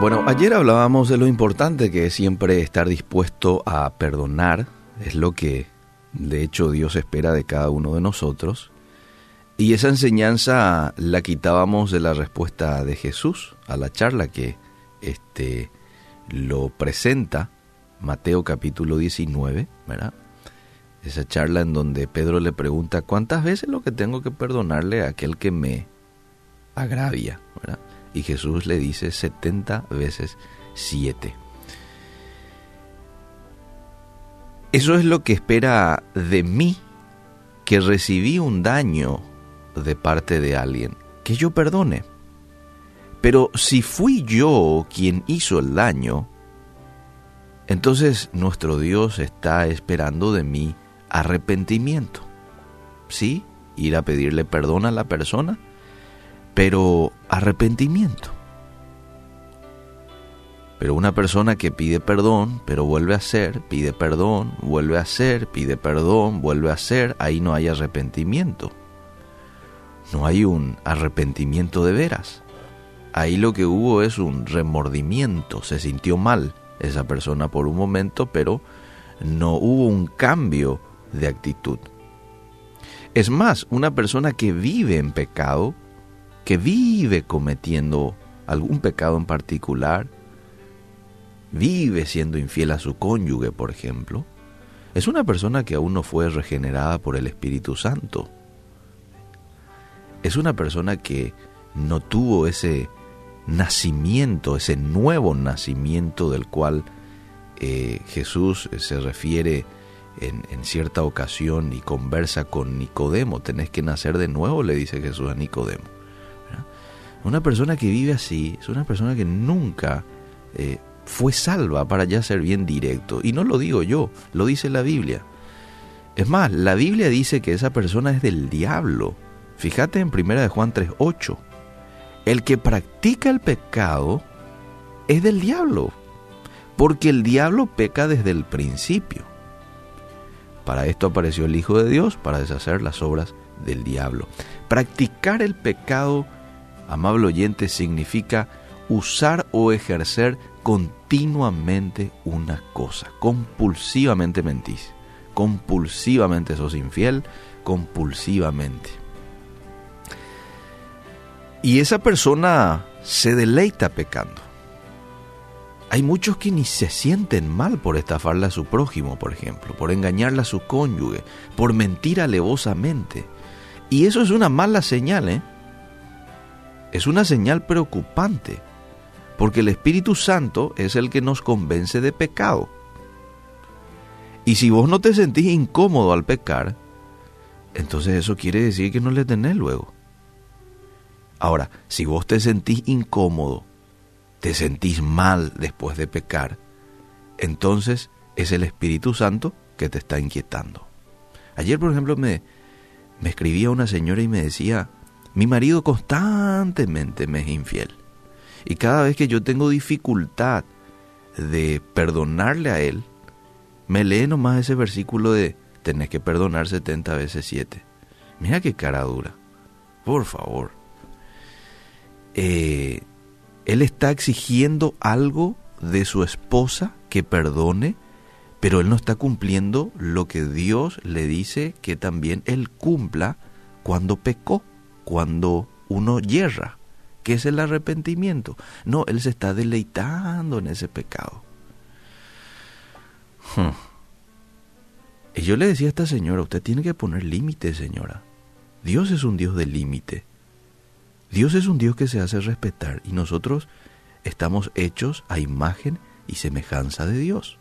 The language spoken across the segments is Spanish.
Bueno, ayer hablábamos de lo importante que es siempre estar dispuesto a perdonar, es lo que de hecho Dios espera de cada uno de nosotros. Y esa enseñanza la quitábamos de la respuesta de Jesús a la charla que este, lo presenta Mateo capítulo 19, ¿verdad? Esa charla en donde Pedro le pregunta, ¿cuántas veces lo que tengo que perdonarle a aquel que me agravia? ¿verdad? Y Jesús le dice 70 veces 7. Eso es lo que espera de mí, que recibí un daño de parte de alguien, que yo perdone. Pero si fui yo quien hizo el daño, entonces nuestro Dios está esperando de mí arrepentimiento. ¿Sí? Ir a pedirle perdón a la persona, pero arrepentimiento. Pero una persona que pide perdón, pero vuelve a hacer, pide perdón, vuelve a hacer, pide perdón, vuelve a hacer, ahí no hay arrepentimiento. No hay un arrepentimiento de veras. Ahí lo que hubo es un remordimiento, se sintió mal esa persona por un momento, pero no hubo un cambio de actitud. Es más, una persona que vive en pecado, que vive cometiendo algún pecado en particular, vive siendo infiel a su cónyuge, por ejemplo, es una persona que aún no fue regenerada por el Espíritu Santo. Es una persona que no tuvo ese nacimiento, ese nuevo nacimiento del cual eh, Jesús se refiere en, en, cierta ocasión y conversa con Nicodemo. Tenés que nacer de nuevo, le dice Jesús a Nicodemo. Una persona que vive así es una persona que nunca eh, fue salva, para ya ser bien directo. Y no lo digo yo, lo dice la Biblia. Es más, la Biblia dice que esa persona es del diablo. Fíjate en 1 de Juan 3:8. El que practica el pecado es del diablo, porque el diablo peca desde el principio. Para esto apareció el Hijo de Dios, para deshacer las obras del diablo. Practicar el pecado, amable oyente, significa usar o ejercer continuamente una cosa. Compulsivamente mentís. Compulsivamente sos infiel. Compulsivamente. Y esa persona se deleita pecando. Hay muchos que ni se sienten mal por estafarle a su prójimo, por ejemplo, por engañarle a su cónyuge, por mentir alevosamente. Y eso es una mala señal, ¿eh? Es una señal preocupante, porque el Espíritu Santo es el que nos convence de pecado. Y si vos no te sentís incómodo al pecar, entonces eso quiere decir que no le tenés luego. Ahora, si vos te sentís incómodo, te sentís mal después de pecar, entonces es el Espíritu Santo que te está inquietando. Ayer, por ejemplo, me, me escribía una señora y me decía, mi marido constantemente me es infiel. Y cada vez que yo tengo dificultad de perdonarle a él, me lee nomás ese versículo de tenés que perdonar 70 veces 7. Mira qué cara dura. Por favor. Eh, él está exigiendo algo de su esposa que perdone, pero él no está cumpliendo lo que Dios le dice que también él cumpla cuando pecó, cuando uno yerra, que es el arrepentimiento. No, él se está deleitando en ese pecado. Hmm. Y yo le decía a esta señora, usted tiene que poner límites, señora. Dios es un Dios de límite. Dios es un Dios que se hace respetar y nosotros estamos hechos a imagen y semejanza de Dios.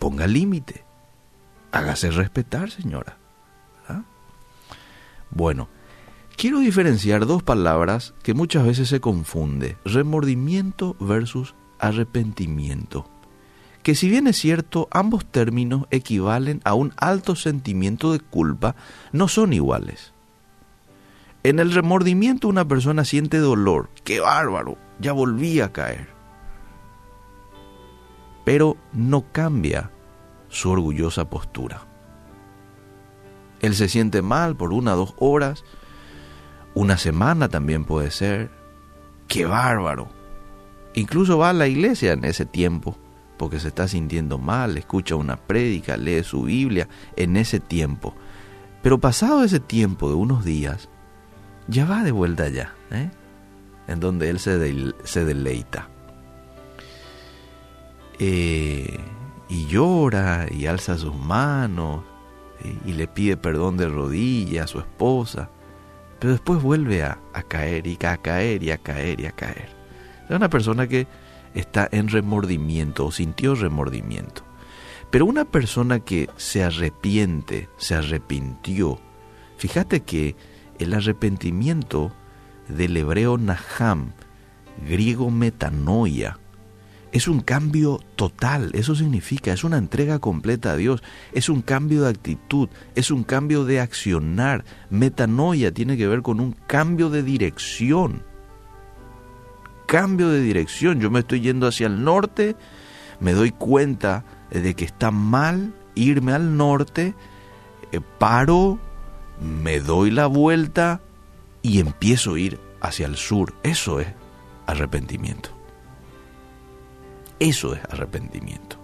Ponga límite. Hágase respetar, señora. Bueno, quiero diferenciar dos palabras que muchas veces se confunde. Remordimiento versus arrepentimiento. Que si bien es cierto, ambos términos equivalen a un alto sentimiento de culpa, no son iguales. En el remordimiento una persona siente dolor. ¡Qué bárbaro! Ya volví a caer. Pero no cambia su orgullosa postura. Él se siente mal por una o dos horas, una semana también puede ser. ¡Qué bárbaro! Incluso va a la iglesia en ese tiempo, porque se está sintiendo mal, escucha una prédica, lee su Biblia en ese tiempo. Pero pasado ese tiempo de unos días, ya va de vuelta allá, ¿eh? en donde él se, deleita. Eh, y llora y alza sus manos y le pide perdón de rodillas a su esposa, pero después vuelve a, caer y a caer y a caer y a caer. Es una persona que está en remordimiento o sintió remordimiento. Pero una persona que se arrepiente, se arrepintió, fíjate que el arrepentimiento del hebreo naham, griego metanoia, es un cambio total, eso significa, es una entrega completa a Dios, es un cambio de actitud, es un cambio de accionar. Metanoia tiene que ver con un cambio de dirección. Cambio de dirección, yo me estoy yendo hacia el norte, me doy cuenta de que está mal irme al norte, eh, paro, me doy la vuelta y empiezo a ir hacia el sur. Eso es arrepentimiento. Eso es arrepentimiento.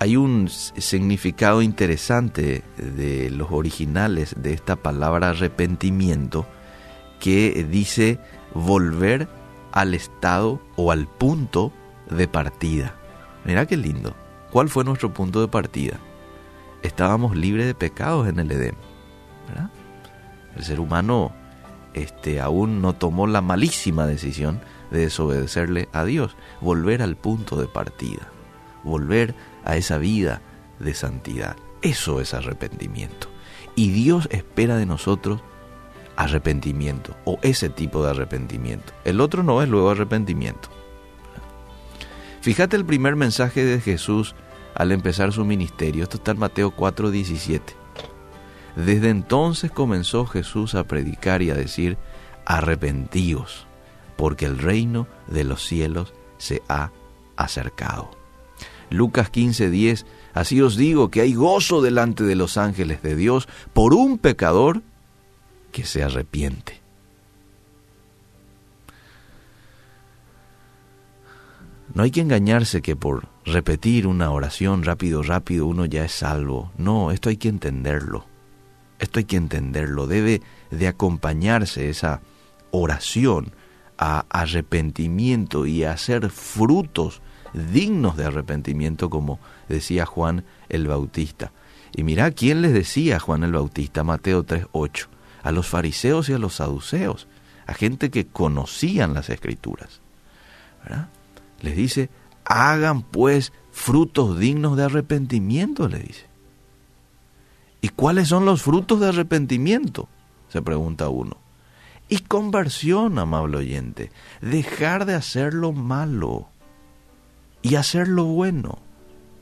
Hay un significado interesante de los originales de esta palabra arrepentimiento que dice volver al estado o al punto de partida. Mira qué lindo. ¿Cuál fue nuestro punto de partida? Estábamos libres de pecados en el Edén. El ser humano este, aún no tomó la malísima decisión de desobedecerle a Dios, volver al punto de partida, volver a esa vida de santidad. Eso es arrepentimiento. Y Dios espera de nosotros arrepentimiento o ese tipo de arrepentimiento. El otro no es luego arrepentimiento. Fíjate el primer mensaje de Jesús al empezar su ministerio. Esto está en Mateo 4:17. Desde entonces comenzó Jesús a predicar y a decir, arrepentíos porque el reino de los cielos se ha acercado. Lucas 15:10, así os digo que hay gozo delante de los ángeles de Dios por un pecador que se arrepiente. No hay que engañarse que por repetir una oración rápido, rápido, uno ya es salvo. No, esto hay que entenderlo. Esto hay que entenderlo. Debe de acompañarse esa oración a arrepentimiento y a hacer frutos dignos de arrepentimiento, como decía Juan el Bautista. Y mira quién les decía Juan el Bautista, Mateo 3:8, a los fariseos y a los saduceos, a gente que conocían las escrituras. Les dice, hagan pues frutos dignos de arrepentimiento, le dice. ¿Y cuáles son los frutos de arrepentimiento? Se pregunta uno. Y conversión, amable oyente, dejar de hacer lo malo y hacer lo bueno.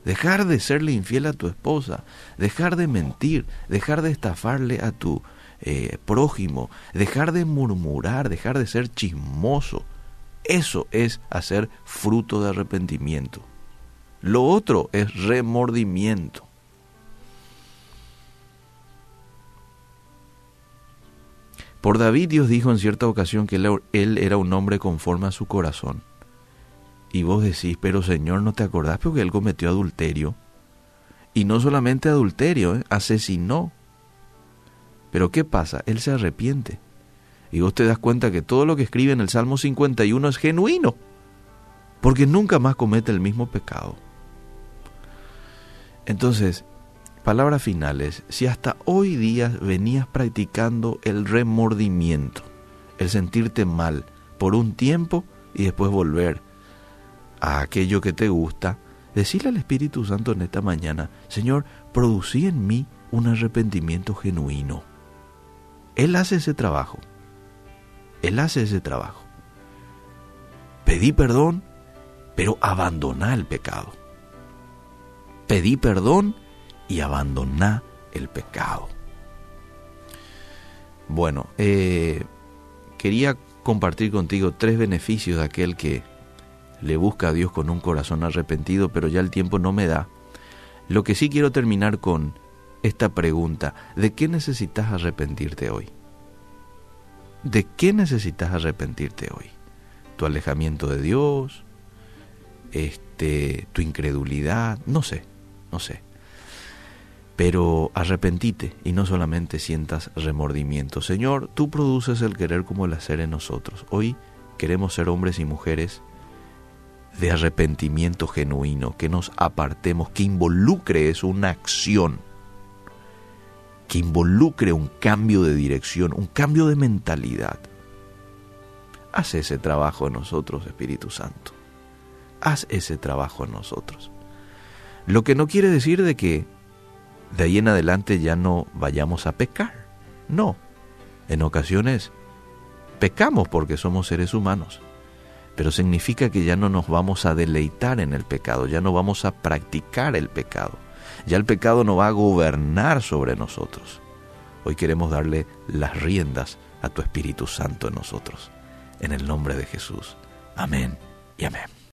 Dejar de serle infiel a tu esposa, dejar de mentir, dejar de estafarle a tu eh, prójimo, dejar de murmurar, dejar de ser chismoso. Eso es hacer fruto de arrepentimiento. Lo otro es remordimiento. Por David Dios dijo en cierta ocasión que él era un hombre conforme a su corazón. Y vos decís, pero Señor, ¿no te acordás porque él cometió adulterio? Y no solamente adulterio, ¿eh? asesinó. Pero ¿qué pasa? Él se arrepiente. Y vos te das cuenta que todo lo que escribe en el Salmo 51 es genuino, porque nunca más comete el mismo pecado. Entonces, Palabras finales, si hasta hoy día venías practicando el remordimiento, el sentirte mal por un tiempo y después volver a aquello que te gusta, decirle al Espíritu Santo en esta mañana, Señor, producí en mí un arrepentimiento genuino. Él hace ese trabajo. Él hace ese trabajo. Pedí perdón, pero abandoná el pecado. Pedí perdón, y abandoná el pecado. Bueno, eh, quería compartir contigo tres beneficios de aquel que le busca a Dios con un corazón arrepentido, pero ya el tiempo no me da. Lo que sí quiero terminar con esta pregunta, ¿de qué necesitas arrepentirte hoy? ¿De qué necesitas arrepentirte hoy? ¿Tu alejamiento de Dios? Este, ¿Tu incredulidad? No sé, no sé. Pero arrepentite y no solamente sientas remordimiento. Señor, tú produces el querer como el hacer en nosotros. Hoy queremos ser hombres y mujeres de arrepentimiento genuino, que nos apartemos, que involucre eso una acción, que involucre un cambio de dirección, un cambio de mentalidad. Haz ese trabajo en nosotros, Espíritu Santo. Haz ese trabajo en nosotros. Lo que no quiere decir de que de ahí en adelante ya no vayamos a pecar. No. En ocasiones pecamos porque somos seres humanos pero significa que ya no nos vamos a deleitar en el pecado, ya no vamos a practicar el pecado, ya el pecado no va a gobernar sobre nosotros. Hoy queremos darle las riendas a tu Espíritu Santo en nosotros, en el nombre de Jesús. Amén y amén.